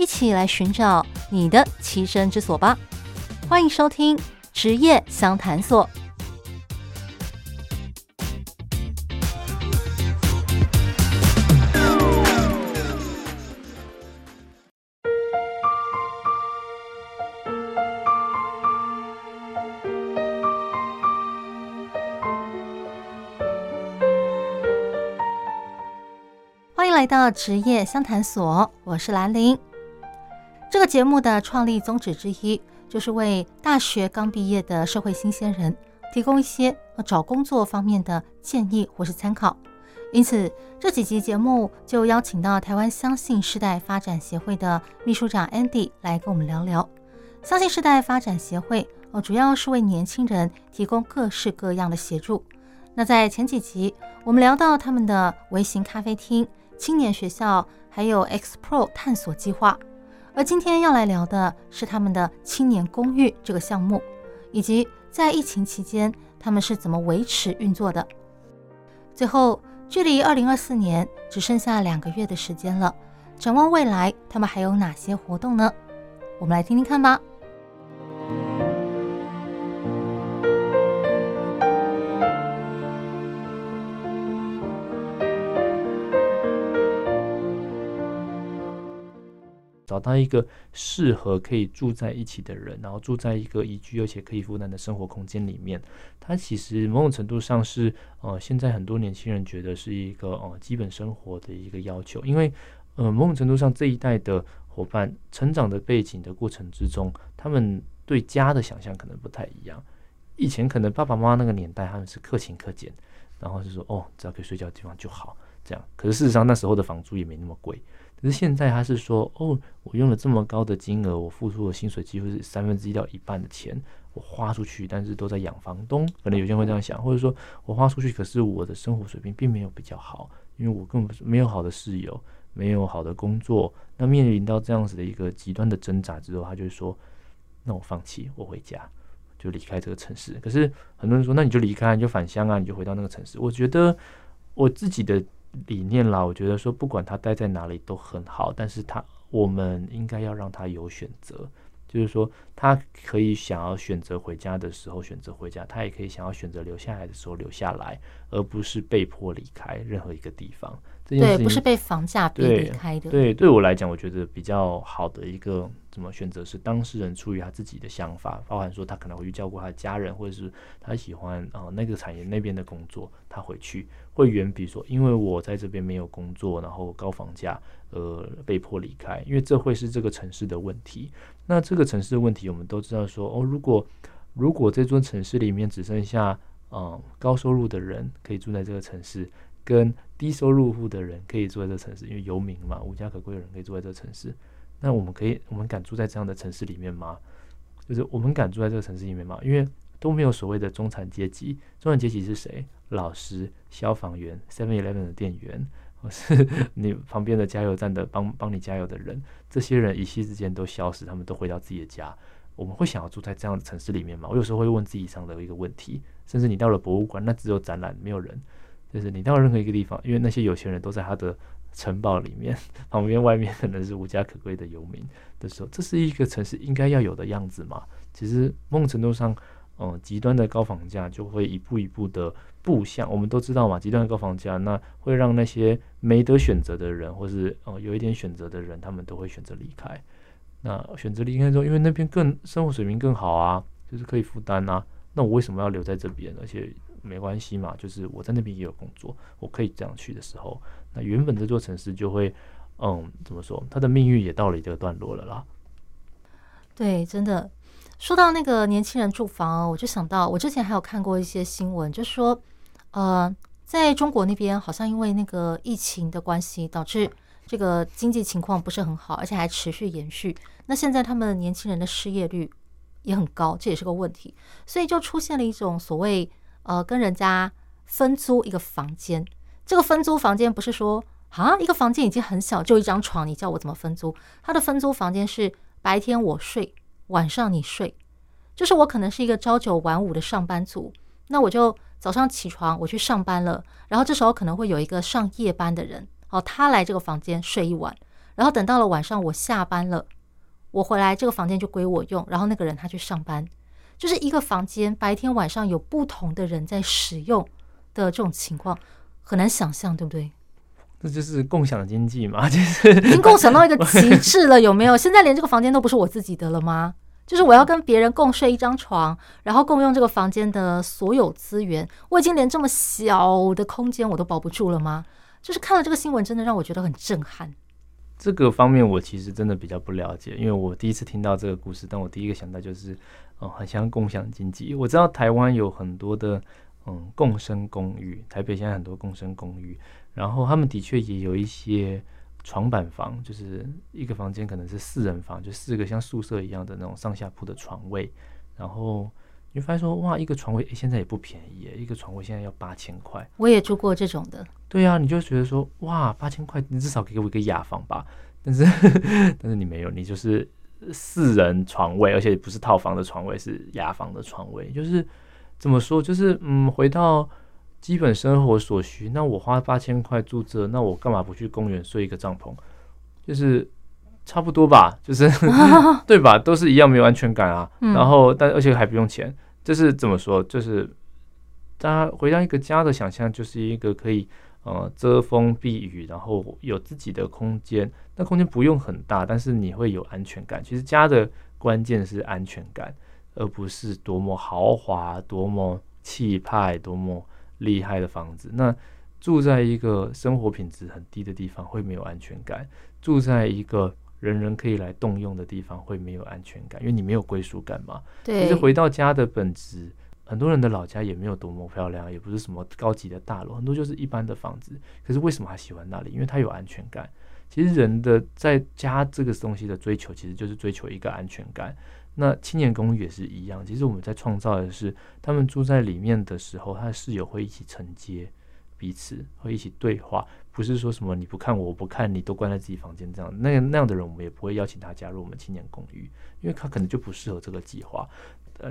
一起来寻找你的栖身之所吧！欢迎收听职业相谈所。欢迎来到职业相谈所，我是兰玲。这个节目的创立宗旨之一，就是为大学刚毕业的社会新鲜人提供一些找工作方面的建议或是参考。因此，这几集节目就邀请到台湾相信世代发展协会的秘书长 Andy 来跟我们聊聊。相信世代发展协会哦，主要是为年轻人提供各式各样的协助。那在前几集，我们聊到他们的微型咖啡厅。青年学校还有 X Pro 探索计划，而今天要来聊的是他们的青年公寓这个项目，以及在疫情期间他们是怎么维持运作的。最后，距离二零二四年只剩下两个月的时间了，展望未来，他们还有哪些活动呢？我们来听听看吧。找到一个适合可以住在一起的人，然后住在一个宜居而且可以负担的生活空间里面，它其实某种程度上是呃，现在很多年轻人觉得是一个呃基本生活的一个要求，因为呃某种程度上这一代的伙伴成长的背景的过程之中，他们对家的想象可能不太一样。以前可能爸爸妈妈那个年代他们是克勤克俭，然后就说哦，只要可以睡觉的地方就好这样。可是事实上那时候的房租也没那么贵。可是现在他是说，哦，我用了这么高的金额，我付出的薪水几乎是三分之一到一半的钱，我花出去，但是都在养房东。可能有些人会这样想，或者说我花出去，可是我的生活水平并没有比较好，因为我根本没有好的室友，没有好的工作。那面临到这样子的一个极端的挣扎之后，他就说，那我放弃，我回家，就离开这个城市。可是很多人说，那你就离开，你就返乡啊，你就回到那个城市。我觉得我自己的。理念啦，我觉得说不管他待在哪里都很好，但是他我们应该要让他有选择，就是说他可以想要选择回家的时候选择回家，他也可以想要选择留下来的时候留下来，而不是被迫离开任何一个地方。对，不是被房价逼离开的。对，对我来讲，我觉得比较好的一个怎么选择是当事人出于他自己的想法，包含说他可能会去照顾他的家人，或者是他喜欢啊、呃、那个产业那边的工作，他回去会远比说因为我在这边没有工作，然后高房价呃被迫离开，因为这会是这个城市的问题。那这个城市的问题，我们都知道说哦，如果如果这座城市里面只剩下嗯、呃、高收入的人可以住在这个城市。跟低收入户的人可以住在这城市，因为游民嘛，无家可归的人可以住在这城市。那我们可以，我们敢住在这样的城市里面吗？就是我们敢住在这个城市里面吗？因为都没有所谓的中产阶级。中产阶级是谁？老师、消防员、Seven Eleven 的店员，或是 你旁边的加油站的帮帮你加油的人。这些人一夕之间都消失，他们都回到自己的家。我们会想要住在这样的城市里面吗？我有时候会问自己这样的一个问题。甚至你到了博物馆，那只有展览，没有人。就是你到任何一个地方，因为那些有钱人都在他的城堡里面，旁边外面可能是无家可归的游民的时候，这是一个城市应该要有的样子嘛？其实某种程度上，嗯，极端的高房价就会一步一步的步向。我们都知道嘛，极端的高房价那会让那些没得选择的人，或是嗯有一点选择的人，他们都会选择离开。那选择离开之后，因为那边更生活水平更好啊，就是可以负担啊，那我为什么要留在这边？而且没关系嘛，就是我在那边也有工作，我可以这样去的时候，那原本这座城市就会，嗯，怎么说，它的命运也到了一个段落了啦。对，真的说到那个年轻人住房，我就想到我之前还有看过一些新闻，就说，呃，在中国那边好像因为那个疫情的关系，导致这个经济情况不是很好，而且还持续延续。那现在他们年轻人的失业率也很高，这也是个问题。所以就出现了一种所谓呃，跟人家分租一个房间。这个分租房间不是说啊，一个房间已经很小，就一张床，你叫我怎么分租？他的分租房间是白天我睡，晚上你睡。就是我可能是一个朝九晚五的上班族，那我就早上起床我去上班了，然后这时候可能会有一个上夜班的人，哦，他来这个房间睡一晚，然后等到了晚上我下班了，我回来这个房间就归我用，然后那个人他去上班，就是一个房间白天晚上有不同的人在使用的这种情况，很难想象，对不对？这就是共享经济嘛，就是已经共享到一个极致了，有没有？现在连这个房间都不是我自己的了吗？就是我要跟别人共睡一张床，然后共用这个房间的所有资源，我已经连这么小的空间我都保不住了吗？就是看了这个新闻，真的让我觉得很震撼。这个方面我其实真的比较不了解，因为我第一次听到这个故事，但我第一个想到就是，嗯，很像共享经济。我知道台湾有很多的嗯共生公寓，台北现在很多共生公寓，然后他们的确也有一些。床板房就是一个房间，可能是四人房，就四个像宿舍一样的那种上下铺的床位。然后你发现说，哇，一个床位，欸，现在也不便宜耶，一个床位现在要八千块。我也住过这种的。对啊，你就觉得说，哇，八千块，你至少给我一个雅房吧。但是，但是你没有，你就是四人床位，而且不是套房的床位，是雅房的床位。就是怎么说，就是嗯，回到。基本生活所需，那我花八千块住这，那我干嘛不去公园睡一个帐篷？就是差不多吧，就是 对吧？都是一样没有安全感啊。嗯、然后，但而且还不用钱，这是怎么说？就是大家回到一个家的想象，就是一个可以呃遮风避雨，然后有自己的空间。那空间不用很大，但是你会有安全感。其实家的关键是安全感，而不是多么豪华、多么气派、多么。厉害的房子，那住在一个生活品质很低的地方会没有安全感；住在一个人人可以来动用的地方会没有安全感，因为你没有归属感嘛。对。其实回到家的本质，很多人的老家也没有多么漂亮，也不是什么高级的大楼，很多就是一般的房子。可是为什么他喜欢那里？因为他有安全感。其实人的在家这个东西的追求，其实就是追求一个安全感。那青年公寓也是一样，其实我们在创造的是，他们住在里面的时候，他的室友会一起承接彼此，会一起对话，不是说什么你不看我，我不看你，都关在自己房间这样。那那样的人，我们也不会邀请他加入我们青年公寓，因为他可能就不适合这个计划。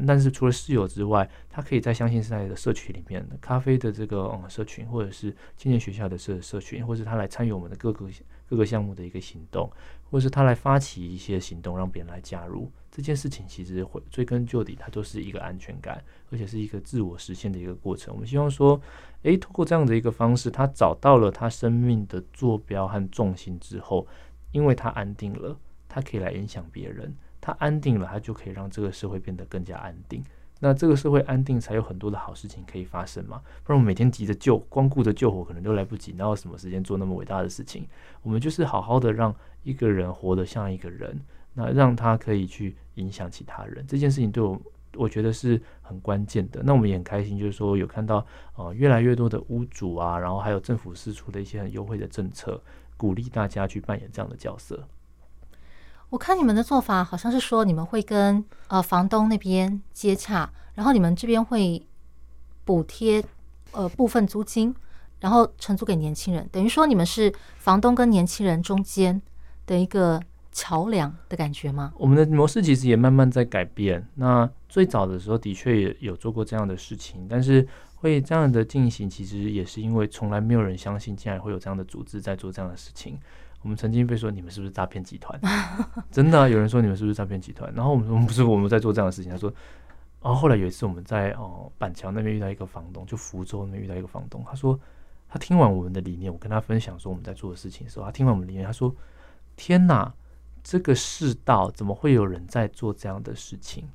但是除了室友之外，他可以在相信时代的社群里面，咖啡的这个嗯社群，或者是青年学校的社社群，或者是他来参与我们的各个各个项目的一个行动，或者是他来发起一些行动，让别人来加入这件事情。其实会追根究底，它都是一个安全感，而且是一个自我实现的一个过程。我们希望说，诶，通过这样的一个方式，他找到了他生命的坐标和重心之后，因为他安定了，他可以来影响别人。他安定了，他就可以让这个社会变得更加安定。那这个社会安定，才有很多的好事情可以发生嘛。不然我们每天急着救，光顾着救火，可能都来不及。哪有什么时间做那么伟大的事情？我们就是好好的让一个人活得像一个人，那让他可以去影响其他人。这件事情对我，我觉得是很关键的。那我们也很开心，就是说有看到呃越来越多的屋主啊，然后还有政府释出的一些很优惠的政策，鼓励大家去扮演这样的角色。我看你们的做法好像是说，你们会跟呃房东那边接洽，然后你们这边会补贴呃部分租金，然后承租给年轻人，等于说你们是房东跟年轻人中间的一个桥梁的感觉吗？我们的模式其实也慢慢在改变。那最早的时候的确也有做过这样的事情，但是会这样的进行，其实也是因为从来没有人相信，竟然会有这样的组织在做这样的事情。我们曾经被说，你们是不是诈骗集团？真的，有人说你们是不是诈骗集团？然后我们我们不是，我们在做这样的事情。他说，然后后来有一次我们在哦板桥那边遇到一个房东，就福州那边遇到一个房东，他说他听完我们的理念，我跟他分享说我们在做的事情的时候，他听完我们的理念，他说天哪，这个世道怎么会有人在做这样的事情？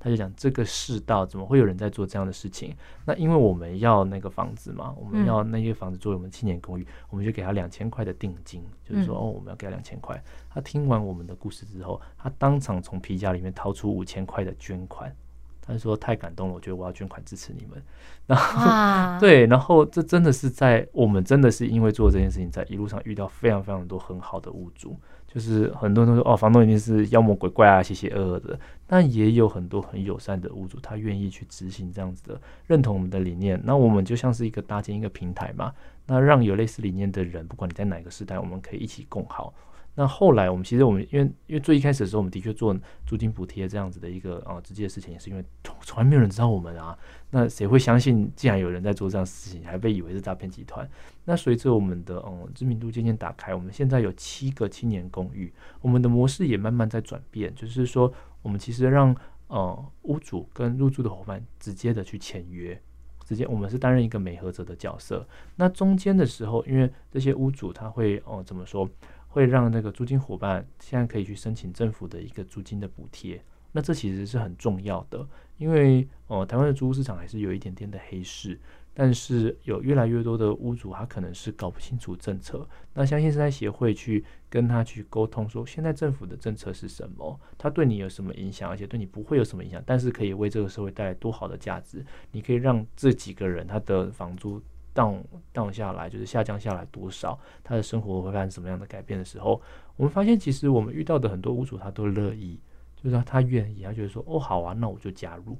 他就讲这个世道怎么会有人在做这样的事情？那因为我们要那个房子嘛，我们要那些房子作为我们青年公寓，我们就给他两千块的定金，就是说哦，我们要给他两千块。他听完我们的故事之后，他当场从皮夹里面掏出五千块的捐款。他就说太感动了，我觉得我要捐款支持你们。然后 对，然后这真的是在我们真的是因为做这件事情，在一路上遇到非常非常多很好的屋主。就是很多人都说哦，房东一定是妖魔鬼怪啊，邪邪恶恶的。但也有很多很友善的屋主，他愿意去执行这样子的，认同我们的理念。那我们就像是一个搭建一个平台嘛，那让有类似理念的人，不管你在哪个时代，我们可以一起共好。那后来我们其实我们因为因为最一开始的时候，我们的确做租金补贴这样子的一个啊直接的事情，也是因为从来没有人知道我们啊。那谁会相信，既然有人在做这样事情，还被以为是诈骗集团？那随着我们的嗯知名度渐渐打开，我们现在有七个青年公寓，我们的模式也慢慢在转变，就是说我们其实让呃屋主跟入住的伙伴直接的去签约，直接我们是担任一个美合者的角色。那中间的时候，因为这些屋主他会哦、呃、怎么说？会让那个租金伙伴现在可以去申请政府的一个租金的补贴，那这其实是很重要的，因为呃台湾的租屋市场还是有一点点的黑市，但是有越来越多的屋主他可能是搞不清楚政策，那相信是在协会去跟他去沟通，说现在政府的政策是什么，他对你有什么影响，而且对你不会有什么影响，但是可以为这个社会带来多好的价值，你可以让这几个人他的房租。down down 下来就是下降下来多少，他的生活会发生什么样的改变的时候，我们发现其实我们遇到的很多屋主他都乐意，就是他他愿意，他觉得说哦好啊，那我就加入。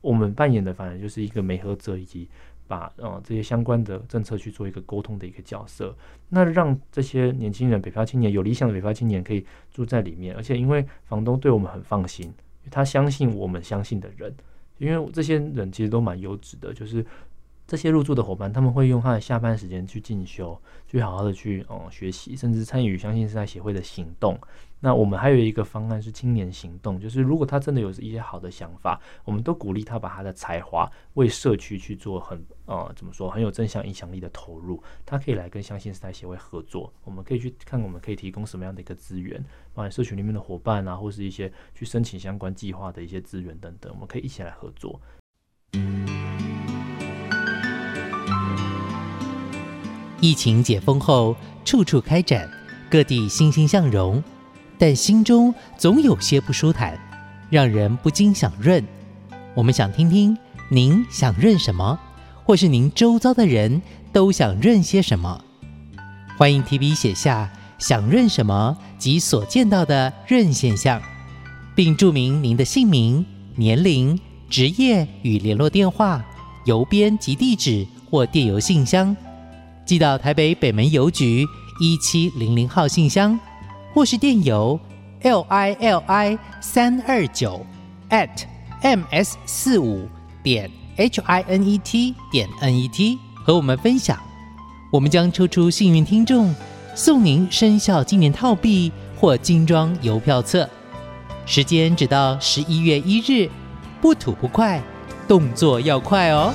我们扮演的反正就是一个媒合者，以及把呃这些相关的政策去做一个沟通的一个角色，那让这些年轻人北漂青年有理想的北漂青年可以住在里面，而且因为房东对我们很放心，他相信我们相信的人，因为这些人其实都蛮优质的，就是。这些入住的伙伴，他们会用他的下班时间去进修，去好好的去嗯学习，甚至参与相信是在协会的行动。那我们还有一个方案是青年行动，就是如果他真的有一些好的想法，我们都鼓励他把他的才华为社区去做很呃怎么说很有正向影响力的投入。他可以来跟相信时代协会合作，我们可以去看我们可以提供什么样的一个资源，包括社群里面的伙伴啊，或是一些去申请相关计划的一些资源等等，我们可以一起来合作。疫情解封后，处处开展，各地欣欣向荣，但心中总有些不舒坦，让人不禁想润。我们想听听您想润什么，或是您周遭的人都想润些什么？欢迎提笔写下想润什么及所见到的润现象，并注明您的姓名、年龄、职业与联络电话、邮编及地址或电邮信箱。寄到台北北门邮局一七零零号信箱，或是电邮 l i l i 三二九 at m s 四五点 h i n e t 点 n e t 和我们分享，我们将抽出幸运听众，送您生肖纪念套币或精装邮票册。时间只到十一月一日，不吐不快，动作要快哦。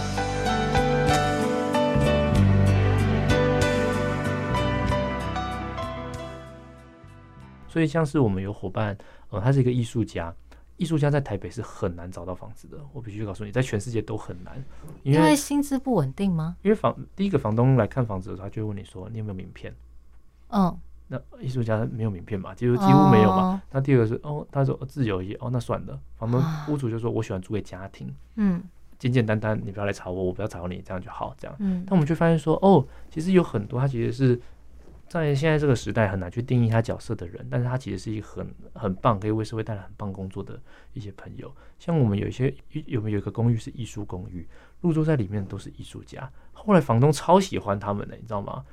所以像是我们有伙伴，呃，他是一个艺术家，艺术家在台北是很难找到房子的。我必须告诉你，在全世界都很难，因为，薪资不稳定吗？因为房第一个房东来看房子的时候，他就会问你说你有没有名片？嗯，那艺术家没有名片嘛，几乎几乎没有嘛。哦、那第二个是哦，他说自由业，哦，那算了。房东屋主就说我喜欢租给家庭，嗯，简简单单，你不要来吵我，我不要吵你，这样就好，这样。嗯，但我们却发现说，哦，其实有很多他其实是。在现在这个时代，很难去定义他角色的人，但是他其实是一个很很棒，可以为社会带来很棒工作的一些朋友。像我们有一些有没有一个公寓是艺术公寓，入住在里面都是艺术家。后来房东超喜欢他们的，你知道吗？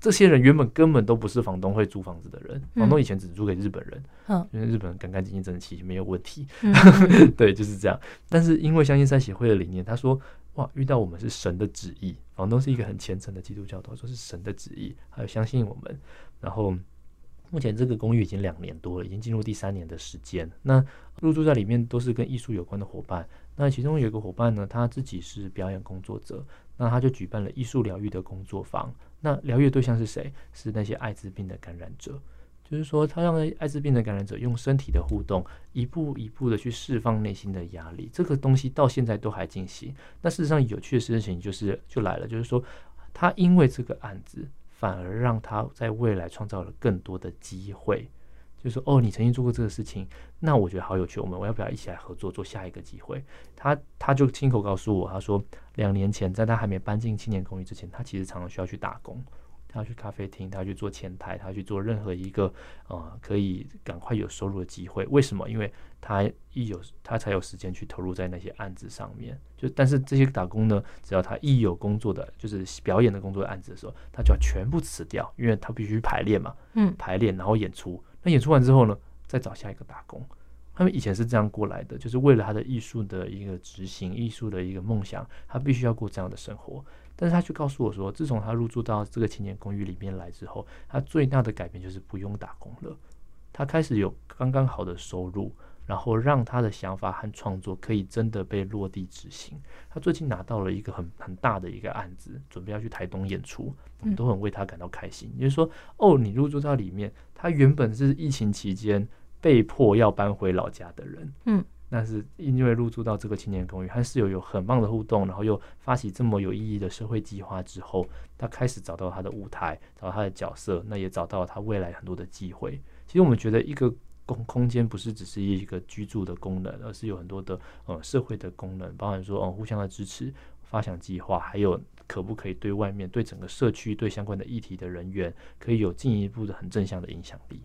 这些人原本根本都不是房东会租房子的人，房东以前只租给日本人，嗯，因为日本人干干净净、整齐，没有问题。嗯、对，就是这样。但是因为相信时代协会的理念，他说。哇！遇到我们是神的旨意，房东是一个很虔诚的基督教徒，说是神的旨意，还有相信我们。然后目前这个公寓已经两年多了，已经进入第三年的时间。那入住在里面都是跟艺术有关的伙伴。那其中有一个伙伴呢，他自己是表演工作者，那他就举办了艺术疗愈的工作坊。那疗愈的对象是谁？是那些艾滋病的感染者。就是说，他让艾滋病的感染者用身体的互动，一步一步的去释放内心的压力。这个东西到现在都还进行。那事实上，有趣的事情就是就来了，就是说，他因为这个案子，反而让他在未来创造了更多的机会。就说哦，你曾经做过这个事情，那我觉得好有趣，我们我要不要一起来合作做下一个机会？他他就亲口告诉我，他说两年前在他还没搬进青年公寓之前，他其实常常需要去打工。他要去咖啡厅，他要去做前台，他要去做任何一个呃可以赶快有收入的机会。为什么？因为他一有他才有时间去投入在那些案子上面。就但是这些打工呢，只要他一有工作的，就是表演的工作的案子的时候，他就要全部辞掉，因为他必须排练嘛，嗯，排练然后演出。那演出完之后呢，再找下一个打工。他们以前是这样过来的，就是为了他的艺术的一个执行，艺术的一个梦想，他必须要过这样的生活。但是他却告诉我说，自从他入住到这个青年公寓里面来之后，他最大的改变就是不用打工了。他开始有刚刚好的收入，然后让他的想法和创作可以真的被落地执行。他最近拿到了一个很很大的一个案子，准备要去台东演出，我们都很为他感到开心。也就是说，哦，你入住到里面，他原本是疫情期间被迫要搬回老家的人，嗯。但是因为入住到这个青年公寓，和室友有很棒的互动，然后又发起这么有意义的社会计划之后，他开始找到他的舞台，找到他的角色，那也找到了他未来很多的机会。其实我们觉得一个空空间不是只是一个居住的功能，而是有很多的呃社会的功能，包含说哦、呃、互相的支持、发想计划，还有可不可以对外面、对整个社区、对相关的议题的人员，可以有进一步的很正向的影响力。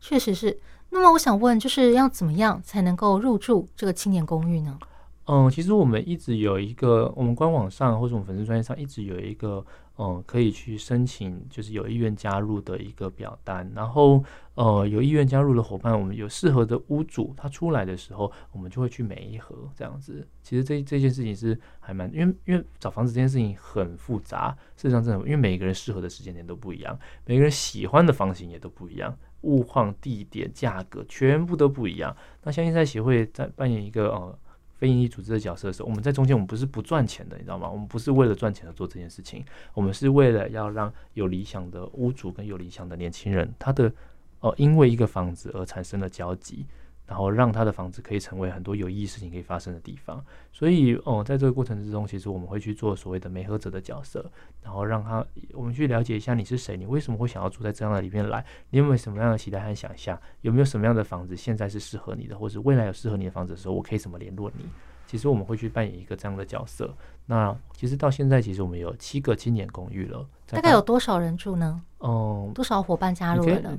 确实是。那么我想问，就是要怎么样才能够入住这个青年公寓呢？嗯，其实我们一直有一个，我们官网上或者我们粉丝专页上一直有一个，嗯，可以去申请，就是有意愿加入的一个表单。然后，呃，有意愿加入的伙伴，我们有适合的屋主，他出来的时候，我们就会去每一盒这样子。其实这这件事情是还蛮，因为因为找房子这件事情很复杂，事实上真的，因为每个人适合的时间点都不一样，每个人喜欢的房型也都不一样。物况、地点、价格，全部都不一样。那相信在协会在扮演一个呃非营利组织的角色的时候，我们在中间，我们不是不赚钱的，你知道吗？我们不是为了赚钱而做这件事情，我们是为了要让有理想的屋主跟有理想的年轻人，他的呃因为一个房子而产生了交集。然后让他的房子可以成为很多有意义事情可以发生的地方，所以哦，在这个过程之中，其实我们会去做所谓的媒合者的角色，然后让他我们去了解一下你是谁，你为什么会想要住在这样的里面来，你有没有什么样的期待和想象，有没有什么样的房子现在是适合你的，或者未来有适合你的房子的时候，我可以怎么联络你？其实我们会去扮演一个这样的角色。那其实到现在，其实我们有七个青年公寓了，大概有多少人住呢？嗯，多少伙伴加入了呢？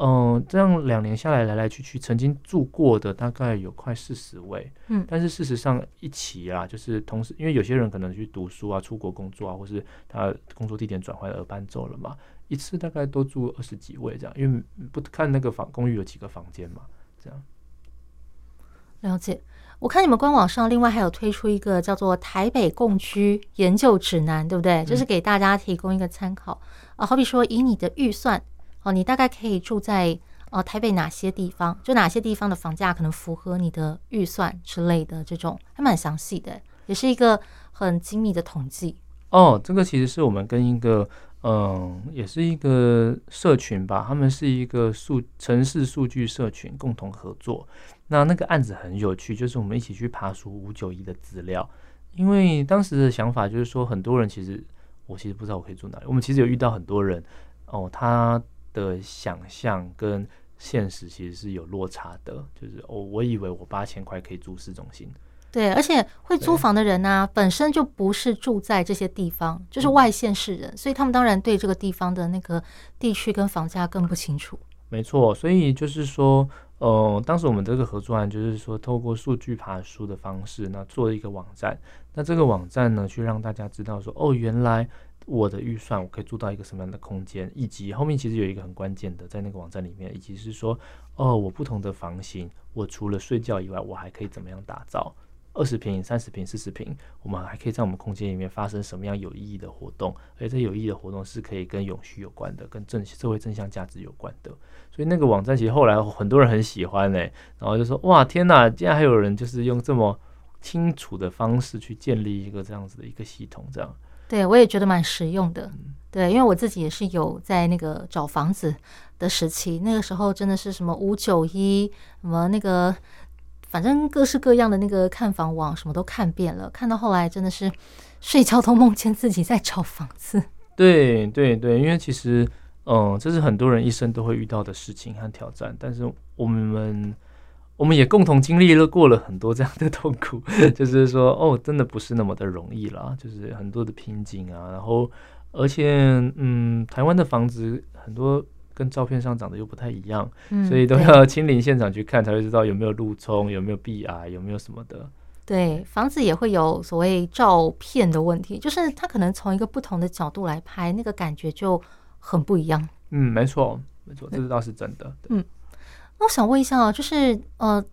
嗯，这样两年下来，来来去去，曾经住过的大概有快四十位。嗯，但是事实上一起啊，就是同时，因为有些人可能去读书啊、出国工作啊，或是他工作地点转换而搬走了嘛，一次大概都住二十几位这样，因为不看那个房公寓有几个房间嘛，这样。了解，我看你们官网上另外还有推出一个叫做《台北共居研究指南》，对不对？嗯，就是给大家提供一个参考啊，好比说以你的预算。哦，你大概可以住在呃台北哪些地方？就哪些地方的房价可能符合你的预算之类的，这种还蛮详细的，也是一个很精密的统计。哦，这个其实是我们跟一个嗯，也是一个社群吧，他们是一个数城市数据社群共同合作。那那个案子很有趣，就是我们一起去爬梳五九一的资料，因为当时的想法就是说，很多人其实我其实不知道我可以住哪里。我们其实有遇到很多人哦，他。的想象跟现实其实是有落差的，就是我、哦、我以为我八千块可以住市中心，对，而且会租房的人呢、啊，本身就不是住在这些地方，就是外县市人，嗯、所以他们当然对这个地方的那个地区跟房价更不清楚。没错，所以就是说，呃，当时我们这个合作案就是说，透过数据爬书的方式，那做一个网站，那这个网站呢，去让大家知道说，哦，原来。我的预算，我可以住到一个什么样的空间，以及后面其实有一个很关键的，在那个网站里面，以及是说，哦，我不同的房型，我除了睡觉以外，我还可以怎么样打造？二十平、三十平、四十平，我们还可以在我们空间里面发生什么样有意义的活动？而且这有意义的活动是可以跟永续有关的，跟正社会正向价值有关的。所以那个网站其实后来很多人很喜欢呢、然后就说，哇，天哪，竟然还有人就是用这么清楚的方式去建立一个这样子的一个系统，这样。对，我也觉得蛮实用的。对，因为我自己也是有在那个找房子的时期，那个时候真的是什么五九一，什么那个，反正各式各样的那个看房网，什么都看遍了。看到后来真的是睡觉都梦见自己在找房子。对对对，因为其实，嗯，这是很多人一生都会遇到的事情和挑战。但是我们我们也共同经历了过了很多这样的痛苦，就是说，哦，真的不是那么的容易啦，就是很多的瓶颈啊。然后，而且，嗯，台湾的房子很多跟照片上长得又不太一样，嗯、所以都要亲临现场去看，才会知道有没有路冲，有没有壁癌，有没有什么的。对，房子也会有所谓照片的问题，就是它可能从一个不同的角度来拍，那个感觉就很不一样。嗯，没错，没错，这倒是真的。嗯，那我想问一下啊，就是呃，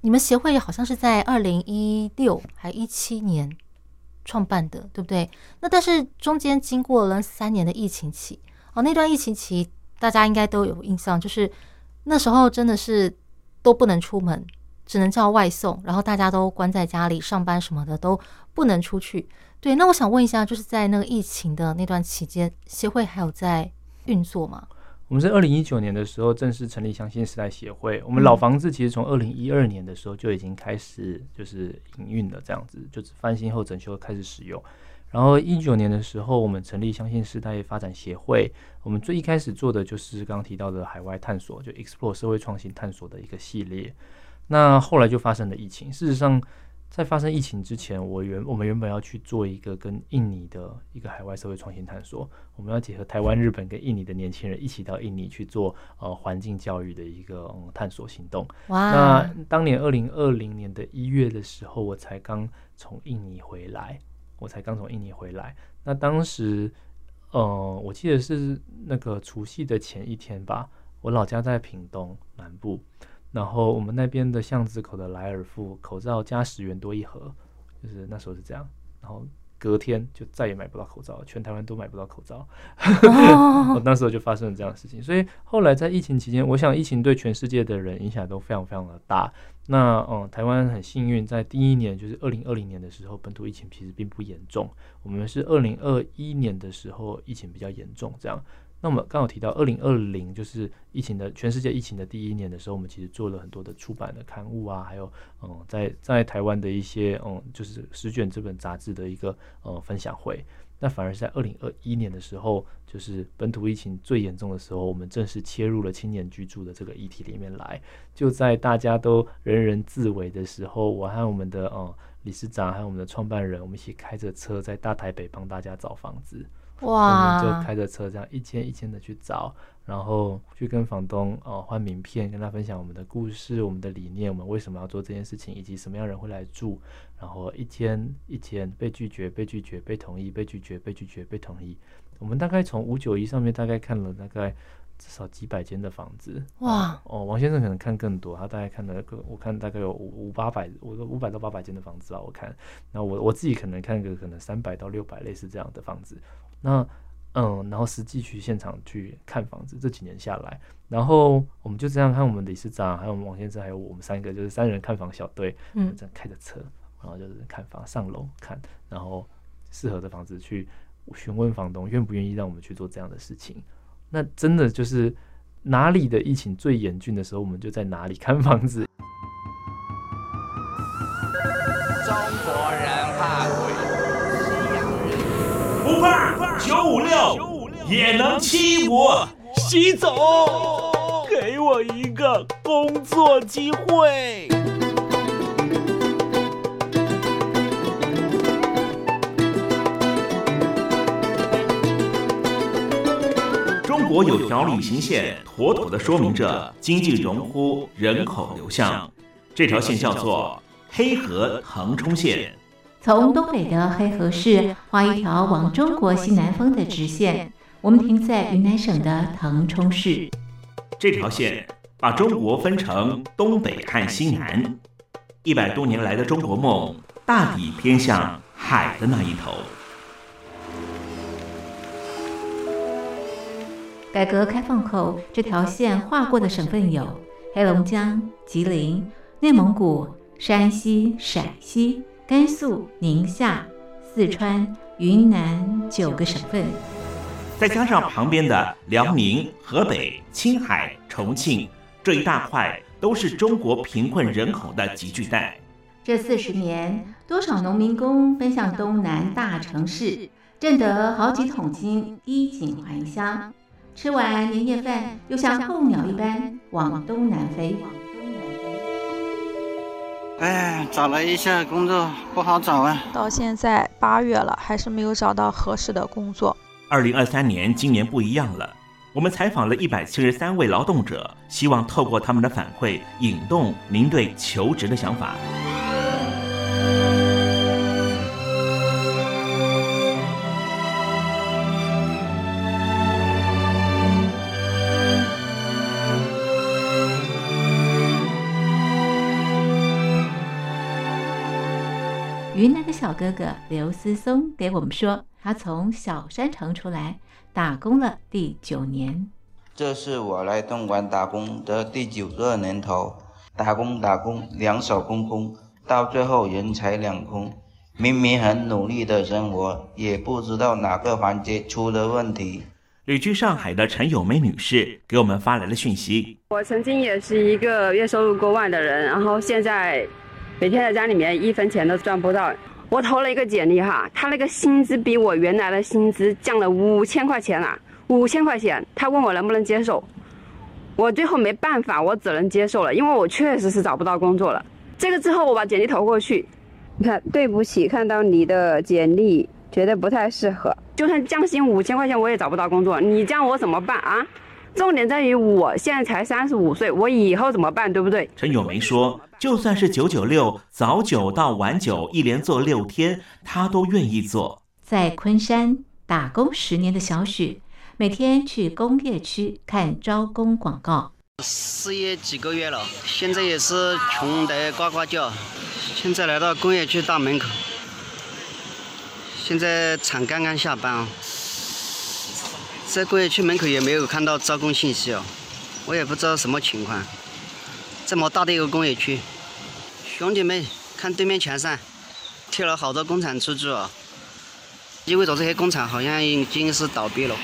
你们协会好像是在二零一六还一七年创办的，对不对？那但是中间经过了三年的疫情期，哦，那段疫情期大家应该都有印象，就是那时候真的是都不能出门。只能叫外送，然后大家都关在家里上班什么的都不能出去。对，那我想问一下，就是在那个疫情的那段期间，协会还有在运作吗？我们是二零一九年的时候正式成立相信时代协会。我们老房子其实从二零一二年的时候就已经开始就是营运了，这样子就是翻新后整修开始使用。然后一九年的时候，我们成立相信时代发展协会。我们最一开始做的就是刚刚提到的海外探索，就 Explore 社会创新探索的一个系列。那后来就发生了疫情。事实上，在发生疫情之前，我原我们原本要去做一个跟印尼的一个海外社会创新探索，我们要结合台湾、日本跟印尼的年轻人一起到印尼去做呃环境教育的一个、嗯、探索行动。哇！那当年二零二零年的一月的时候，我才刚从印尼回来，我才刚从印尼回来。那当时，呃，我记得是那个除夕的前一天吧，我老家在屏东南部。然后我们那边的巷子口的莱尔富口罩加十元多一盒，就是那时候是这样。然后隔天就再也买不到口罩，全台湾都买不到口罩。我 那时候就发生了这样的事情。所以后来在疫情期间，我想疫情对全世界的人影响都非常非常的大。那嗯，台湾很幸运，在第一年就是二零二零年的时候，本土疫情其实并不严重。我们是二零二一年的时候疫情比较严重，这样。那我们刚好提到二零二零，就是疫情的全世界疫情的第一年的时候，我们其实做了很多的出版的刊物啊，还有嗯，在在台湾的一些嗯，就是十卷这本杂志的一个呃分享会。那反而是在二零二一年的时候，就是本土疫情最严重的时候，我们正式切入了青年居住的这个议题里面来。就在大家都人人自危的时候，我和我们的嗯理事长还有我们的创办人，我们一起开着车在大台北帮大家找房子。哇！我们就开着车这样一间一间的去找，然后去跟房东哦换名片，跟他分享我们的故事、我们的理念、我们为什么要做这件事情，以及什么样人会来住。然后一天一天被拒绝、被拒绝、被同意、被拒绝、被拒绝、被同意。我们大概从五九一上面大概看了大概至少几百间的房子。哇！哦，王先生可能看更多，他大概看了个我看大概有五五八百，我五百到八百间的房子啊，我看。那我我自己可能看个可能三百到六百类似这样的房子。那嗯，然后实际去现场去看房子，这几年下来，然后我们就这样看我们理事长，还有我们王先生，还有我们三个，就是三人看房小队，嗯，这样开着车，然后就是看房，上楼看，然后适合的房子去询问房东愿不愿意让我们去做这样的事情。那真的就是哪里的疫情最严峻的时候，我们就在哪里 看房子。中国人怕鬼，西洋人不怕。九五六也能欺我，习总，给我一个工作机会。国有条旅行线，妥妥的说明着经济荣枯人口流向，这条线叫做黑河腾冲线。从东北的黑河市画一条往中国西南方的直线，我们停在云南省的腾冲市。这条线把中国分成东北和西南，一百多年来的中国梦大抵偏向海的那一头。改革开放后，这条线划过的省份有黑龙江、吉林、内蒙古、山西、陕西。甘肃、宁夏、四川、云南九个省份，再加上旁边的辽宁、河北、青海、重庆这一大块，都是中国贫困人口的集聚带。这四十年，多少农民工奔向东南大城市，挣得好几桶金，衣锦还乡。吃完年夜饭，又像候鸟一般往东南飞。哎，找了一下工作不好找啊，到现在八月了，还是没有找到合适的工作。二零二三年，今年不一样了。我们采访了一百七十三位劳动者，希望透过他们的反馈，引动您对求职的想法。云南的小哥哥刘思松给我们说，他从小山城出来打工了第九年。这是我来东莞打工的第九个年头，打工打工，两手空空，到最后人财两空。明明很努力的生活，也不知道哪个环节出了问题。旅居上海的陈友梅女士给我们发来了讯息：我曾经也是一个月收入过万的人，然后现在。每天在家里面一分钱都赚不到，我投了一个简历哈，他那个薪资比我原来的薪资降了五千块钱啊，五千块钱，他问我能不能接受，我最后没办法，我只能接受了，因为我确实是找不到工作了。这个之后我把简历投过去，你看，对不起，看到你的简历觉得不太适合，就算降薪五千块钱我也找不到工作，你这样我怎么办啊？重点在于我现在才三十五岁，我以后怎么办，对不对？陈友梅说。就算是九九六，早九到晚九，一连做六天，他都愿意做。在昆山打工十年的小许，每天去工业区看招工广告。失业几个月了，现在也是穷得呱呱叫。现在来到工业区大门口，现在厂刚刚下班哦，在工业区门口也没有看到招工信息哦，我也不知道什么情况。这么大的一个工业区，兄弟们，看对面墙上贴了好多工厂出租啊！意味着这些工厂好像已经是倒闭了。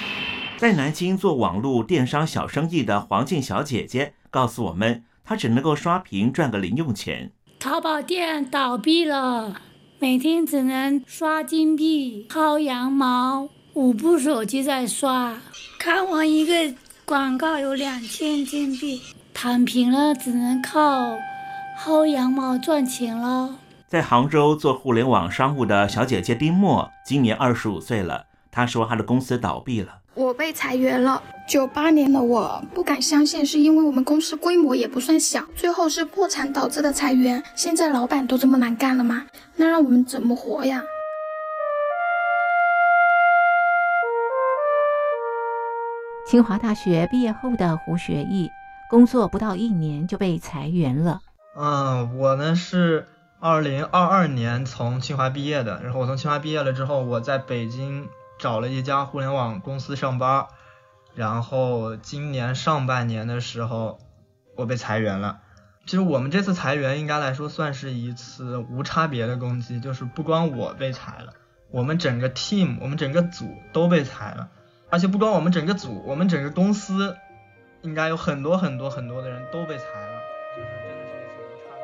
在南京做网络电商小生意的黄静小姐姐告诉我们，她只能够刷屏赚个零用钱。淘宝店倒闭了，每天只能刷金币、薅羊毛，五部手机在刷，看完一个广告有两千金币。躺平了，只能靠薅羊毛赚钱了。在杭州做互联网商务的小姐姐丁墨，今年二十五岁了。她说她的公司倒闭了，我被裁员了。九八年的我不敢相信，是因为我们公司规模也不算小，最后是破产导致的裁员。现在老板都这么难干了吗？那让我们怎么活呀？清华大学毕业后的胡学义。工作不到一年就被裁员了。嗯，我呢是二零二二年从清华毕业的，然后我从清华毕业了之后，我在北京找了一家互联网公司上班，然后今年上半年的时候我被裁员了。其实我们这次裁员应该来说算是一次无差别的攻击，就是不光我被裁了，我们整个 team，我们整个组都被裁了，而且不光我们整个组，我们整个公司。应该有很多很多很多的人都被裁了，就是真的是一次无差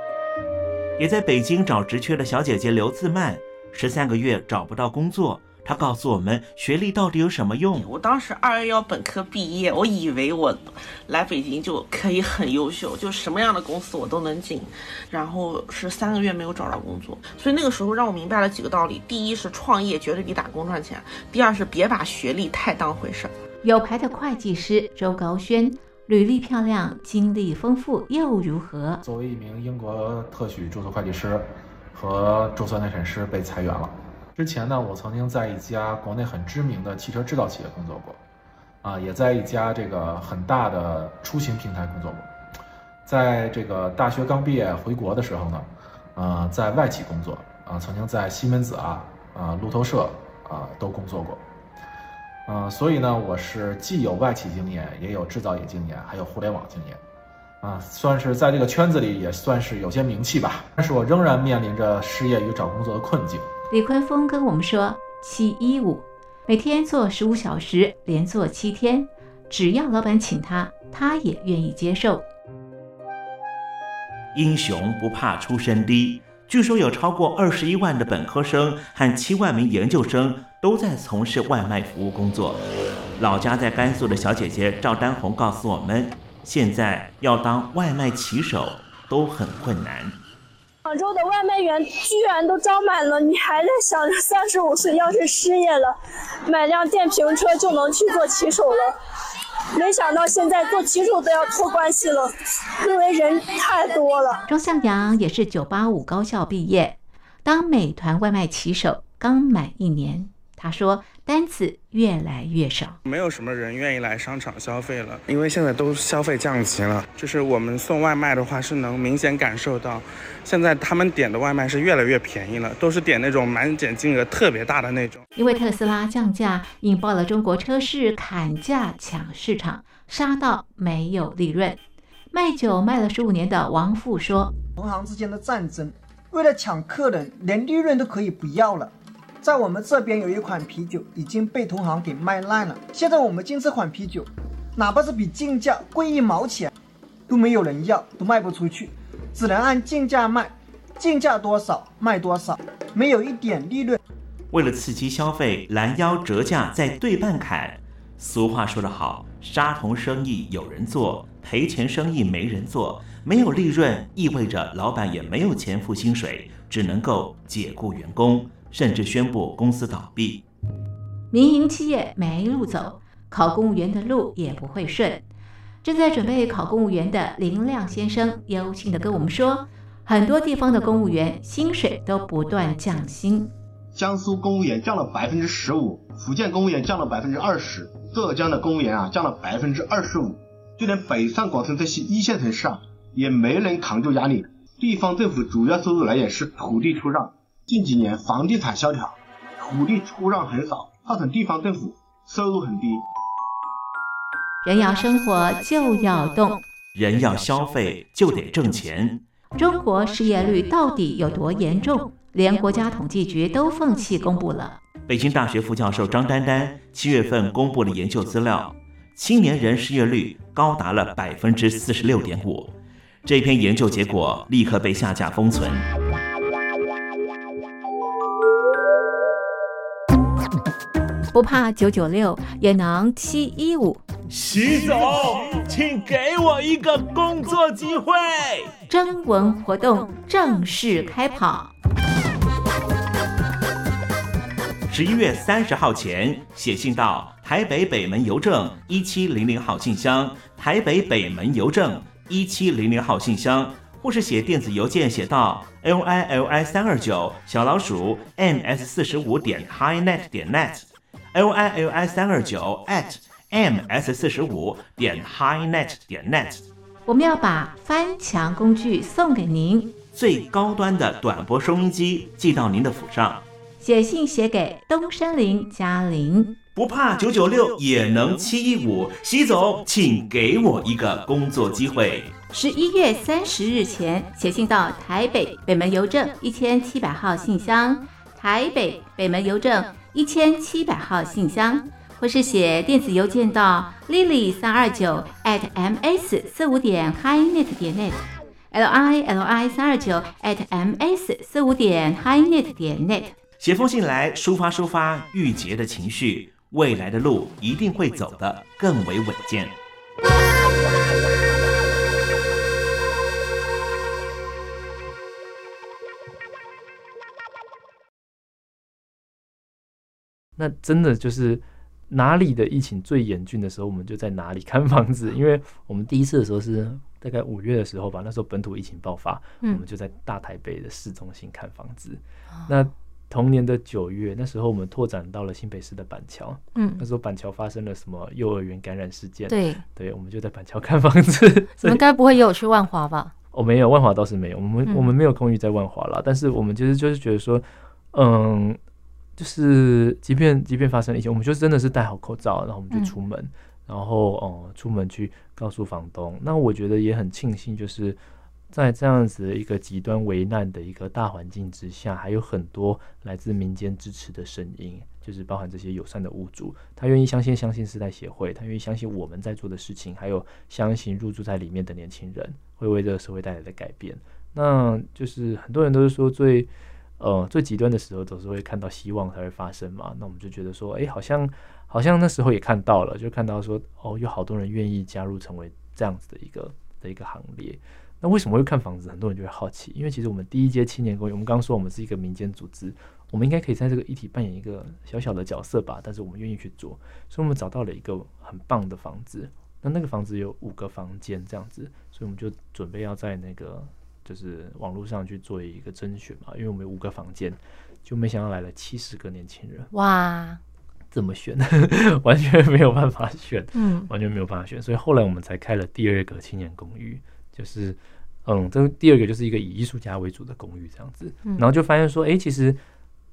别。也在北京找职缺的小姐姐刘自曼，十三个月找不到工作。她告诉我们，学历到底有什么用？我当时二幺幺本科毕业，我以为我来北京就可以很优秀，就什么样的公司我都能进。然后是三个月没有找到工作，所以那个时候让我明白了几个道理：第一是创业绝对比打工赚钱；第二是别把学历太当回事儿。有牌的会计师周高轩。履历漂亮，经历丰富又如何？作为一名英国特许注册会计师和注册内审师被裁员了。之前呢，我曾经在一家国内很知名的汽车制造企业工作过，啊，也在一家这个很大的出行平台工作过。在这个大学刚毕业回国的时候呢，呃，在外企工作，啊，曾经在西门子啊、啊路透社啊都工作过。嗯，所以呢，我是既有外企经验，也有制造业经验，还有互联网经验，啊，算是在这个圈子里也算是有些名气吧。但是我仍然面临着失业与找工作的困境。李坤峰跟我们说，七一五，每天做十五小时，连做七天，只要老板请他，他也愿意接受。英雄不怕出身低。据说有超过二十一万的本科生和七万名研究生都在从事外卖服务工作。老家在甘肃的小姐姐赵丹红告诉我们，现在要当外卖骑手都很困难。广州的外卖员居然都招满了，你还在想着三十五岁要是失业了，买辆电瓶车就能去做骑手了？没想到现在做骑手都要托关系了，因为人太多了。庄向阳也是九八五高校毕业，当美团外卖骑手刚满一年，他说。单子越来越少，没有什么人愿意来商场消费了，因为现在都消费降级了。就是我们送外卖的话，是能明显感受到，现在他们点的外卖是越来越便宜了，都是点那种满减金额特别大的那种。因为特斯拉降价，引爆了中国车市砍价抢市场，杀到没有利润。卖酒卖了十五年的王富说：“同行之间的战争，为了抢客人，连利润都可以不要了。”在我们这边有一款啤酒已经被同行给卖烂了。现在我们进这款啤酒，哪怕是比进价贵一毛钱，都没有人要，都卖不出去，只能按进价卖，进价多少卖多少，没有一点利润。为了刺激消费，拦腰折价再对半砍。俗话说得好，杀童生意有人做，赔钱生意没人做。没有利润意味着老板也没有钱付薪水，只能够解雇员工。甚至宣布公司倒闭，民营企业没路走，考公务员的路也不会顺。正在准备考公务员的林亮先生忧心地跟我们说，很多地方的公务员薪水都不断降薪。江苏公务员降了百分之十五，福建公务员降了百分之二十，浙江的公务员啊降了百分之二十五，就连北上广深这些一线城市啊，也没能扛住压力。地方政府主要收入来源是土地出让。近几年房地产萧条，土地出让很少，造成地方政府收入很低。人要生活就要动，人要消费就得挣钱。中国失业率到底有多严重？连国家统计局都放弃公布了。北京大学副教授张丹丹七月份公布了研究资料，青年人失业率高达了百分之四十六点五。这篇研究结果立刻被下架封存。不怕九九六，也能七一五。习总，请给我一个工作机会。征文活动正式开跑。十一月三十号前写信到台北北门邮政一七零零号信箱，台北北门邮政一七零零号信箱，或是写电子邮件写到 l i l i 三二九小老鼠 m s 四十五点 highnet 点 net。L i l i 三二九 at m s 四十五点 highnet 点 net，我们要把翻墙工具送给您，最高端的短波收音机寄到您的府上。写信写给东山林嘉玲，不怕九九六也能七一五。习总，请给我一个工作机会。十一月三十日前写信到台北北门邮政一千七百号信箱，台北北门邮政。一千七百号信箱，或是写电子邮件到 lily 三二九 at ms 四五点 highnet 点 net，l i l i 三二九 at ms 四五点 highnet 点 net。写封信来抒发抒发郁结的情绪，未来的路一定会走得更为稳健。那真的就是哪里的疫情最严峻的时候，我们就在哪里看房子。因为我们第一次的时候是大概五月的时候吧，那时候本土疫情爆发，嗯、我们就在大台北的市中心看房子。嗯、那同年的九月，那时候我们拓展到了新北市的板桥，嗯，那时候板桥发生了什么幼儿园感染事件？对，对，我们就在板桥看房子。你们该不会也有去万华吧？哦，没有，万华倒是没有，我们、嗯、我们没有空余在万华了。但是我们其实就是觉得说，嗯。就是，即便即便发生了疫情，我们就真的是戴好口罩，然后我们就出门，嗯、然后哦、嗯，出门去告诉房东。那我觉得也很庆幸，就是在这样子的一个极端危难的一个大环境之下，还有很多来自民间支持的声音，就是包含这些友善的屋主，他愿意相信相信时代协会，他愿意相信我们在做的事情，还有相信入住在里面的年轻人会为这个社会带来的改变。那就是很多人都是说最。呃最极端的时候总是会看到希望才会发生嘛。那我们就觉得说，哎，好像好像那时候也看到了，就看到说，哦，有好多人愿意加入成为这样子的一个的一个行列。那为什么会看房子？很多人就会好奇，因为其实我们第一届青年公寓，我们刚刚说我们是一个民间组织，我们应该可以在这个议题扮演一个小小的角色吧。但是我们愿意去做，所以我们找到了一个很棒的房子。那那个房子有五个房间这样子，所以我们就准备要在那个就是网络上去做一个甄选嘛。因为我们有五个房间，就没想到来了七十个年轻人。哇，怎么选？完全没有办法选，嗯，完全没有办法选。所以后来我们才开了第二个青年公寓。就是，嗯，这第二个就是一个以艺术家为主的公寓这样子，然后就发现说，哎，其实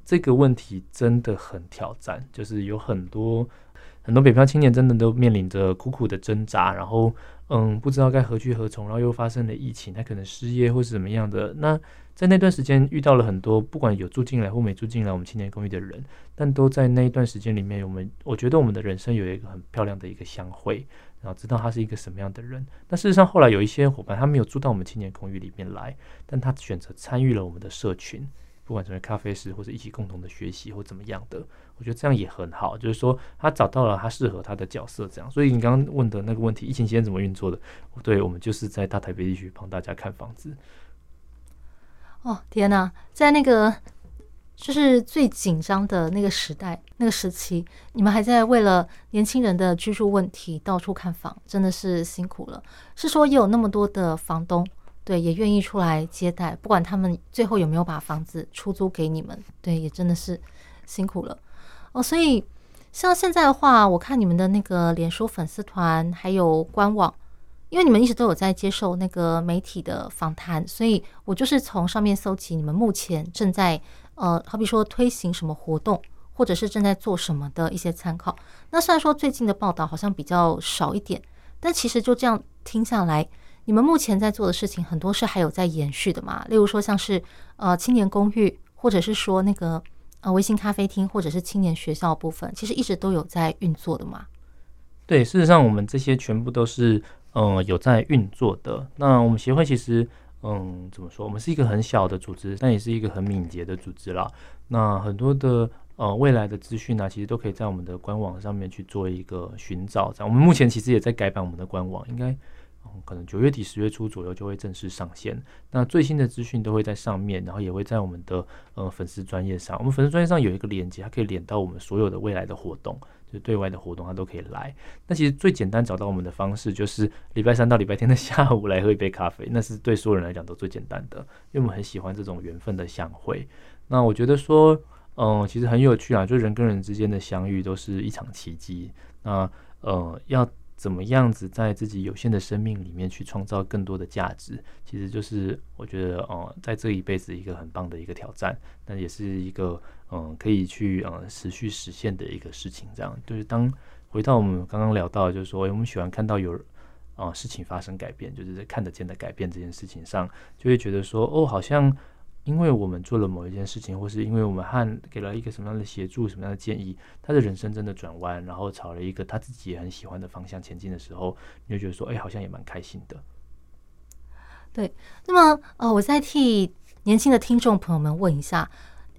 这个问题真的很挑战，就是有很多很多北漂青年真的都面临着苦苦的挣扎，然后，嗯，不知道该何去何从，然后又发生了疫情，他可能失业或是怎么样的。那在那段时间遇到了很多不管有住进来或没住进来我们青年公寓的人，但都在那一段时间里面，我们我觉得我们的人生有一个很漂亮的一个相会。然后知道他是一个什么样的人。那事实上，后来有一些伙伴，他没有住到我们青年公寓里面来，但他选择参与了我们的社群，不管成为咖啡师或者一起共同的学习或怎么样的，我觉得这样也很好。就是说，他找到了他适合他的角色，这样。所以你刚刚问的那个问题，疫情期间怎么运作的？对，我们就是在大台北地区帮大家看房子。哦，天哪，在那个。就是最紧张的那个时代，那个时期，你们还在为了年轻人的居住问题到处看房，真的是辛苦了。是说也有那么多的房东，对，也愿意出来接待，不管他们最后有没有把房子出租给你们，对，也真的是辛苦了。哦，所以像现在的话，我看你们的那个脸书粉丝团还有官网，因为你们一直都有在接受那个媒体的访谈，所以我就是从上面搜集你们目前正在。呃，好比说推行什么活动，或者是正在做什么的一些参考。那虽然说最近的报道好像比较少一点，但其实就这样听下来，你们目前在做的事情很多是还有在延续的嘛？例如说像是呃青年公寓，或者是说那个呃微信咖啡厅，或者是青年学校部分，其实一直都有在运作的嘛？对，事实上我们这些全部都是呃有在运作的。那我们协会其实。嗯，怎么说？我们是一个很小的组织，但也是一个很敏捷的组织啦。那很多的呃未来的资讯呢，其实都可以在我们的官网上面去做一个寻找。这样，我们目前其实也在改版我们的官网，应该、可能九月底十月初左右就会正式上线。那最新的资讯都会在上面，然后也会在我们的呃粉丝专业上。我们粉丝专业上有一个链接，它可以连到我们所有的未来的活动。就是对外的活动，它都可以来。那其实最简单找到我们的方式，就是礼拜三到礼拜天的 下午来喝一杯咖啡，那是对所有人来讲都最简单的，因为我们很喜欢这种缘分的相会。那我觉得说，嗯，其实很有趣啊，就人跟人之间的相遇都是一场奇迹。那呃，要。怎么样子在自己有限的生命里面去创造更多的价值，其实就是我觉得，呃，在这一辈子一个很棒的一个挑战，那也是一个，嗯，可以去，呃，持续实现的一个事情。这样，就是当回到我们刚刚聊到，就是说，我们喜欢看到有，啊，事情发生改变，就是看得见的改变这件事情上，就会觉得说，哦，好像。因为我们做了某一件事情，或是因为我们和给了一个什么样的协助、什么样的建议，他的人生真的转弯，然后朝了一个他自己也很喜欢的方向前进的时候，你就觉得说，哎，好像也蛮开心的。对，那么呃，我再替年轻的听众朋友们问一下，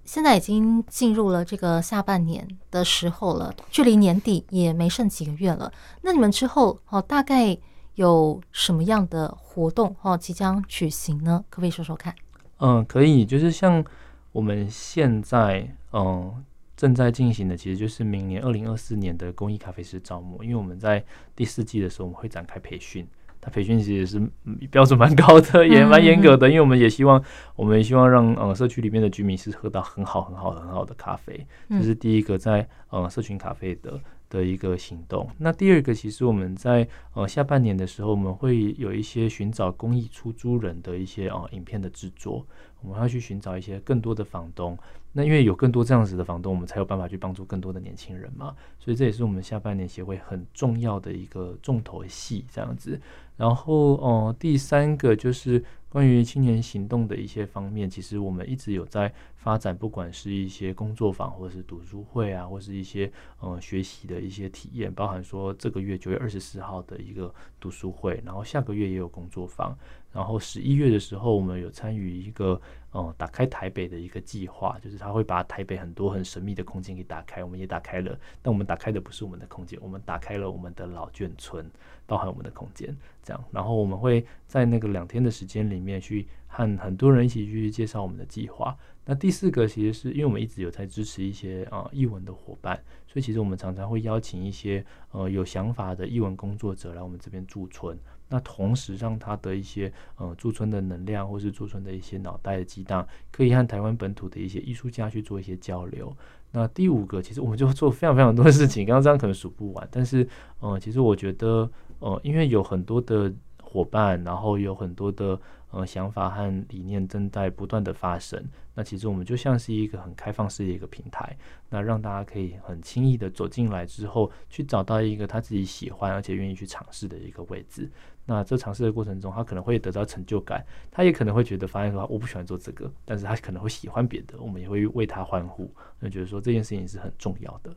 现在已经进入了这个下半年的时候了，距离年底也没剩几个月了。那你们之后哦，大概有什么样的活动哦即将举行呢？可不可以说说看？嗯，可以，就是像我们现在嗯正在进行的，其实就是明年二零二四年的公益咖啡师招募。因为我们在第四季的时候，我们会展开培训，它培训其实是标准蛮高的，也蛮严格的。因为我们也希望，我们也希望让嗯社区里面的居民是喝到很好、很好、很好的咖啡。这是第一个在嗯社群咖啡的。的一个行动。那第二个，其实我们在呃下半年的时候，我们会有一些寻找公益出租人的一些啊、呃、影片的制作。我们要去寻找一些更多的房东。那因为有更多这样子的房东，我们才有办法去帮助更多的年轻人嘛。所以这也是我们下半年协会很重要的一个重头戏，这样子。然后哦、呃，第三个就是。关于青年行动的一些方面，其实我们一直有在发展，不管是一些工作坊，或者是读书会啊，或是一些呃学习的一些体验，包含说这个月九月二十四号的一个读书会，然后下个月也有工作坊。然后十一月的时候，我们有参与一个呃打开台北的一个计划，就是他会把台北很多很神秘的空间给打开，我们也打开了，但我们打开的不是我们的空间，我们打开了我们的老眷村，包含我们的空间，这样，然后我们会在那个两天的时间里面去和很多人一起去介绍我们的计划。那第四个其实是因为我们一直有在支持一些啊译文的伙伴，所以其实我们常常会邀请一些呃有想法的译文工作者来我们这边驻村。那同时让他的一些呃驻村的能量，或是驻村的一些脑袋的激荡，可以和台湾本土的一些艺术家去做一些交流。那第五个，其实我们就做非常非常多的事情，刚刚这样可能数不完，但是呃，其实我觉得呃，因为有很多的伙伴，然后有很多的。呃，想法和理念正在不断的发生。那其实我们就像是一个很开放式的一个平台，那让大家可以很轻易的走进来之后，去找到一个他自己喜欢而且愿意去尝试的一个位置。那这尝试的过程中，他可能会得到成就感，他也可能会觉得发现说我不喜欢做这个，但是他可能会喜欢别的，我们也会为他欢呼，那觉得说这件事情是很重要的。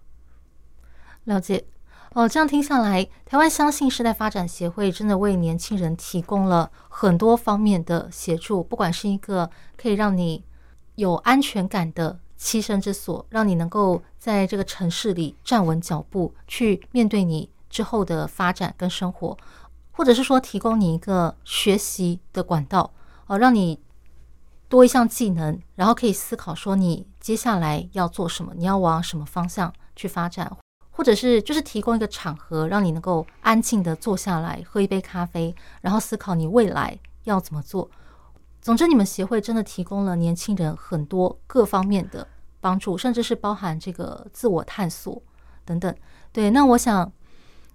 了解。哦，这样听下来，台湾相信世代发展协会真的为年轻人提供了很多方面的协助，不管是一个可以让你有安全感的栖身之所，让你能够在这个城市里站稳脚步，去面对你之后的发展跟生活，或者是说提供你一个学习的管道，哦，让你多一项技能，然后可以思考说你接下来要做什么，你要往什么方向去发展。或者是就是提供一个场合，让你能够安静的坐下来喝一杯咖啡，然后思考你未来要怎么做。总之，你们协会真的提供了年轻人很多各方面的帮助，甚至是包含这个自我探索等等。对，那我想，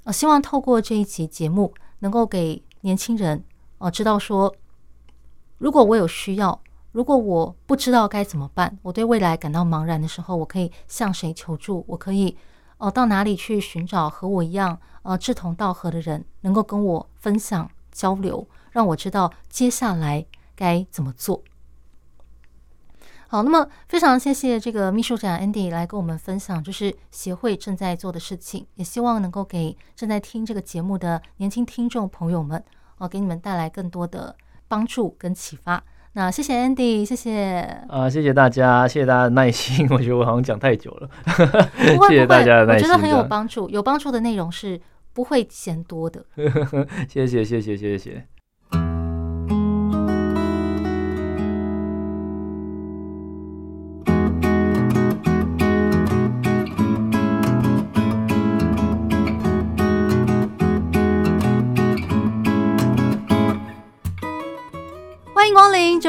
呃，希望透过这一集节目，能够给年轻人呃知道说，如果我有需要，如果我不知道该怎么办，我对未来感到茫然的时候，我可以向谁求助？我可以。哦，到哪里去寻找和我一样呃志同道合的人，能够跟我分享交流，让我知道接下来该怎么做。好，那么非常谢谢这个秘书长 Andy 来跟我们分享，就是协会正在做的事情，也希望能够给正在听这个节目的年轻听众朋友们，哦，给你们带来更多的帮助跟启发。那谢谢 Andy，谢谢啊，谢谢大家，谢谢大家的耐心。我觉得我好像讲太久了，不会不会，谢谢大家的耐心，我觉得很有帮助，有帮助的内容是不会嫌多的。谢谢谢谢谢谢。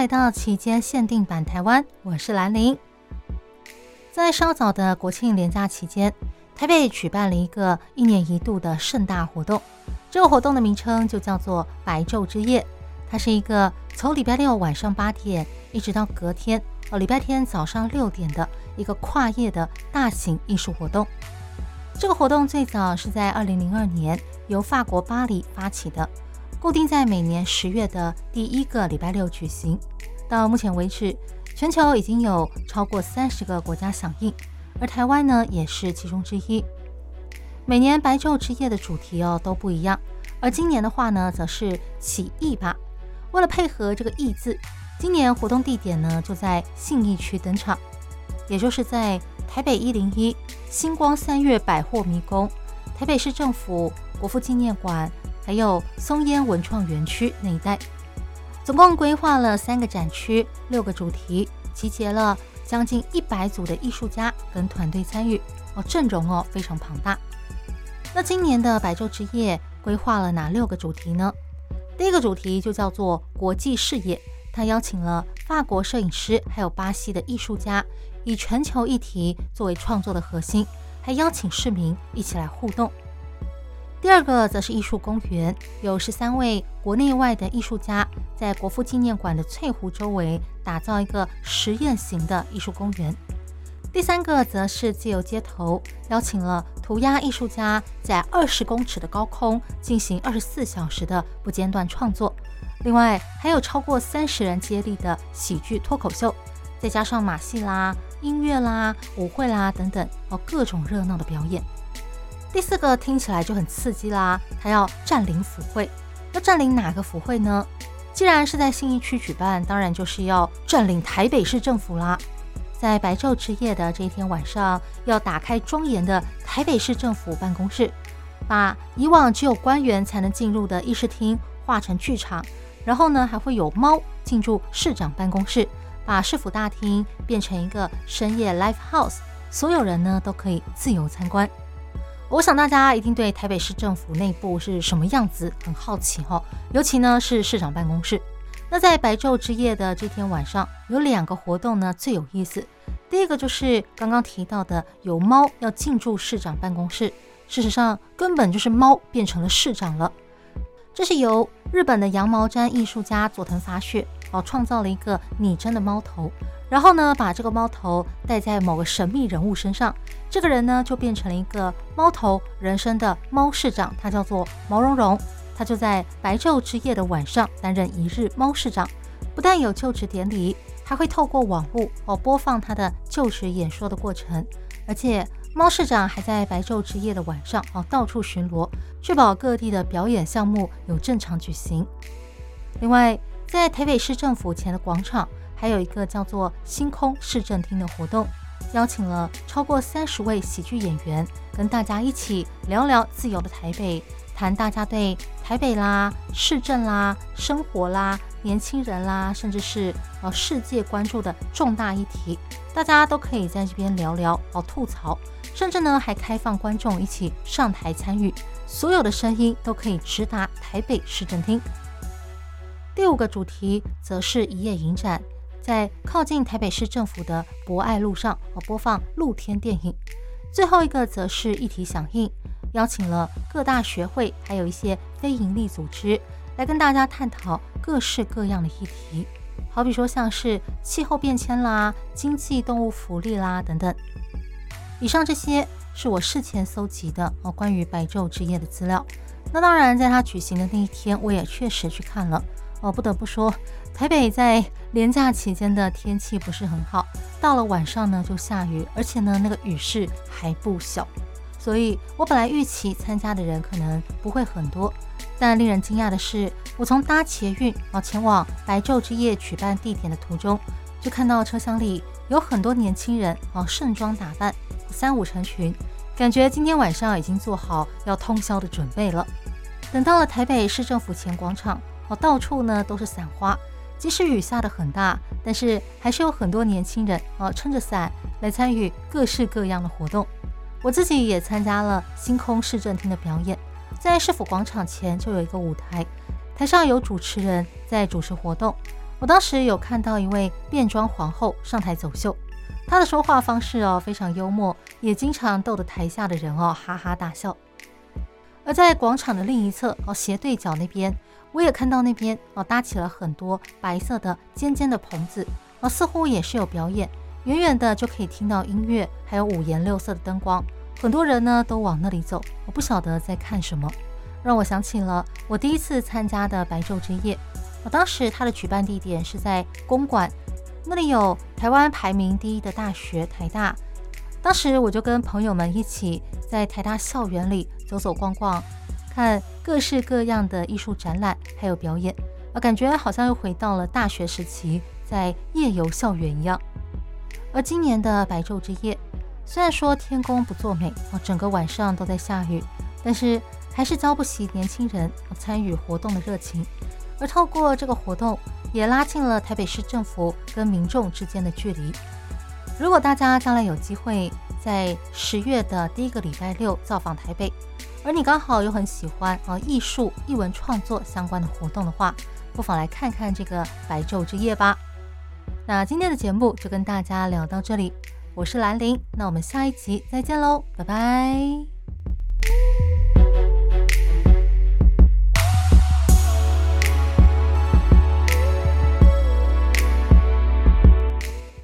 来到期间限定版台湾，我是兰陵。在稍早的国庆连假期间，台北举办了一个一年一度的盛大活动。这个活动的名称就叫做“白昼之夜”。它是一个从礼拜六晚上八点一直到隔天哦礼拜天早上六点的一个跨夜的大型艺术活动。这个活动最早是在二零零二年由法国巴黎发起的。固定在每年十月的第一个礼拜六举行。到目前为止，全球已经有超过三十个国家响应，而台湾呢也是其中之一。每年白昼之夜的主题哦都不一样，而今年的话呢，则是起义吧。为了配合这个“义”字，今年活动地点呢就在信义区登场，也就是在台北一零一星光三越百货迷宫、台北市政府国父纪念馆。还有松烟文创园区那一带，总共规划了三个展区、六个主题，集结了将近一百组的艺术家跟团队参与哦，阵容哦非常庞大。那今年的白昼之夜规划了哪六个主题呢？第一个主题就叫做国际视野，他邀请了法国摄影师还有巴西的艺术家，以全球议题作为创作的核心，还邀请市民一起来互动。第二个则是艺术公园，有十三位国内外的艺术家在国父纪念馆的翠湖周围打造一个实验型的艺术公园。第三个则是自由街头，邀请了涂鸦艺术家在二十公尺的高空进行二十四小时的不间断创作。另外还有超过三十人接力的喜剧脱口秀，再加上马戏啦、音乐啦、舞会啦等等哦，各种热闹的表演。第四个听起来就很刺激啦，他要占领府会，要占领哪个府会呢？既然是在信义区举办，当然就是要占领台北市政府啦。在白昼之夜的这一天晚上，要打开庄严的台北市政府办公室，把以往只有官员才能进入的议事厅化成剧场，然后呢，还会有猫进驻市长办公室，把市府大厅变成一个深夜 live house，所有人呢都可以自由参观。我想大家一定对台北市政府内部是什么样子很好奇哈，尤其呢是市长办公室。那在白昼之夜的这天晚上，有两个活动呢最有意思。第一个就是刚刚提到的，有猫要进驻市长办公室，事实上根本就是猫变成了市长了。这是由日本的羊毛毡艺术家佐藤法雪哦创造了一个拟真的猫头。然后呢，把这个猫头戴在某个神秘人物身上，这个人呢就变成了一个猫头人身的猫市长，他叫做毛茸茸。他就在白昼之夜的晚上担任一日猫市长，不但有就职典礼，还会透过网络哦播放他的就职演说的过程，而且猫市长还在白昼之夜的晚上哦到处巡逻，确保各地的表演项目有正常举行。另外，在台北市政府前的广场。还有一个叫做“星空市政厅”的活动，邀请了超过三十位喜剧演员，跟大家一起聊聊自由的台北，谈大家对台北啦、市政啦、生活啦、年轻人啦，甚至是呃世界关注的重大议题，大家都可以在这边聊聊哦，吐槽，甚至呢还开放观众一起上台参与，所有的声音都可以直达台北市政厅。第五个主题则是一夜影展。在靠近台北市政府的博爱路上，播放露天电影。最后一个则是议题响应，邀请了各大学会，还有一些非营利组织，来跟大家探讨各式各样的议题，好比说像是气候变迁啦、经济动物福利啦等等。以上这些是我事前搜集的哦，关于白昼之夜的资料。那当然，在它举行的那一天，我也确实去看了。哦，不得不说，台北在连假期间的天气不是很好，到了晚上呢就下雨，而且呢那个雨势还不小，所以我本来预期参加的人可能不会很多，但令人惊讶的是，我从搭捷运啊前往白昼之夜举办地点的途中，就看到车厢里有很多年轻人啊盛装打扮，三五成群，感觉今天晚上已经做好要通宵的准备了。等到了台北市政府前广场。哦，到处呢都是伞花，即使雨下得很大，但是还是有很多年轻人哦撑着伞来参与各式各样的活动。我自己也参加了星空市政厅的表演，在市府广场前就有一个舞台，台上有主持人在主持活动。我当时有看到一位变装皇后上台走秀，她的说话方式哦非常幽默，也经常逗得台下的人哦哈哈大笑。而在广场的另一侧哦斜对角那边。我也看到那边哦，搭起了很多白色的尖尖的棚子，哦，似乎也是有表演。远远的就可以听到音乐，还有五颜六色的灯光。很多人呢都往那里走，我不晓得在看什么，让我想起了我第一次参加的白昼之夜。我当时它的举办地点是在公馆，那里有台湾排名第一的大学台大。当时我就跟朋友们一起在台大校园里走走逛逛。看各式各样的艺术展览，还有表演，啊，感觉好像又回到了大学时期，在夜游校园一样。而今年的白昼之夜，虽然说天公不作美，啊，整个晚上都在下雨，但是还是浇不熄年轻人参与活动的热情。而透过这个活动，也拉近了台北市政府跟民众之间的距离。如果大家将来有机会在十月的第一个礼拜六造访台北，而你刚好又很喜欢啊艺术、艺文创作相关的活动的话，不妨来看看这个白昼之夜吧。那今天的节目就跟大家聊到这里，我是兰陵，那我们下一集再见喽，拜拜。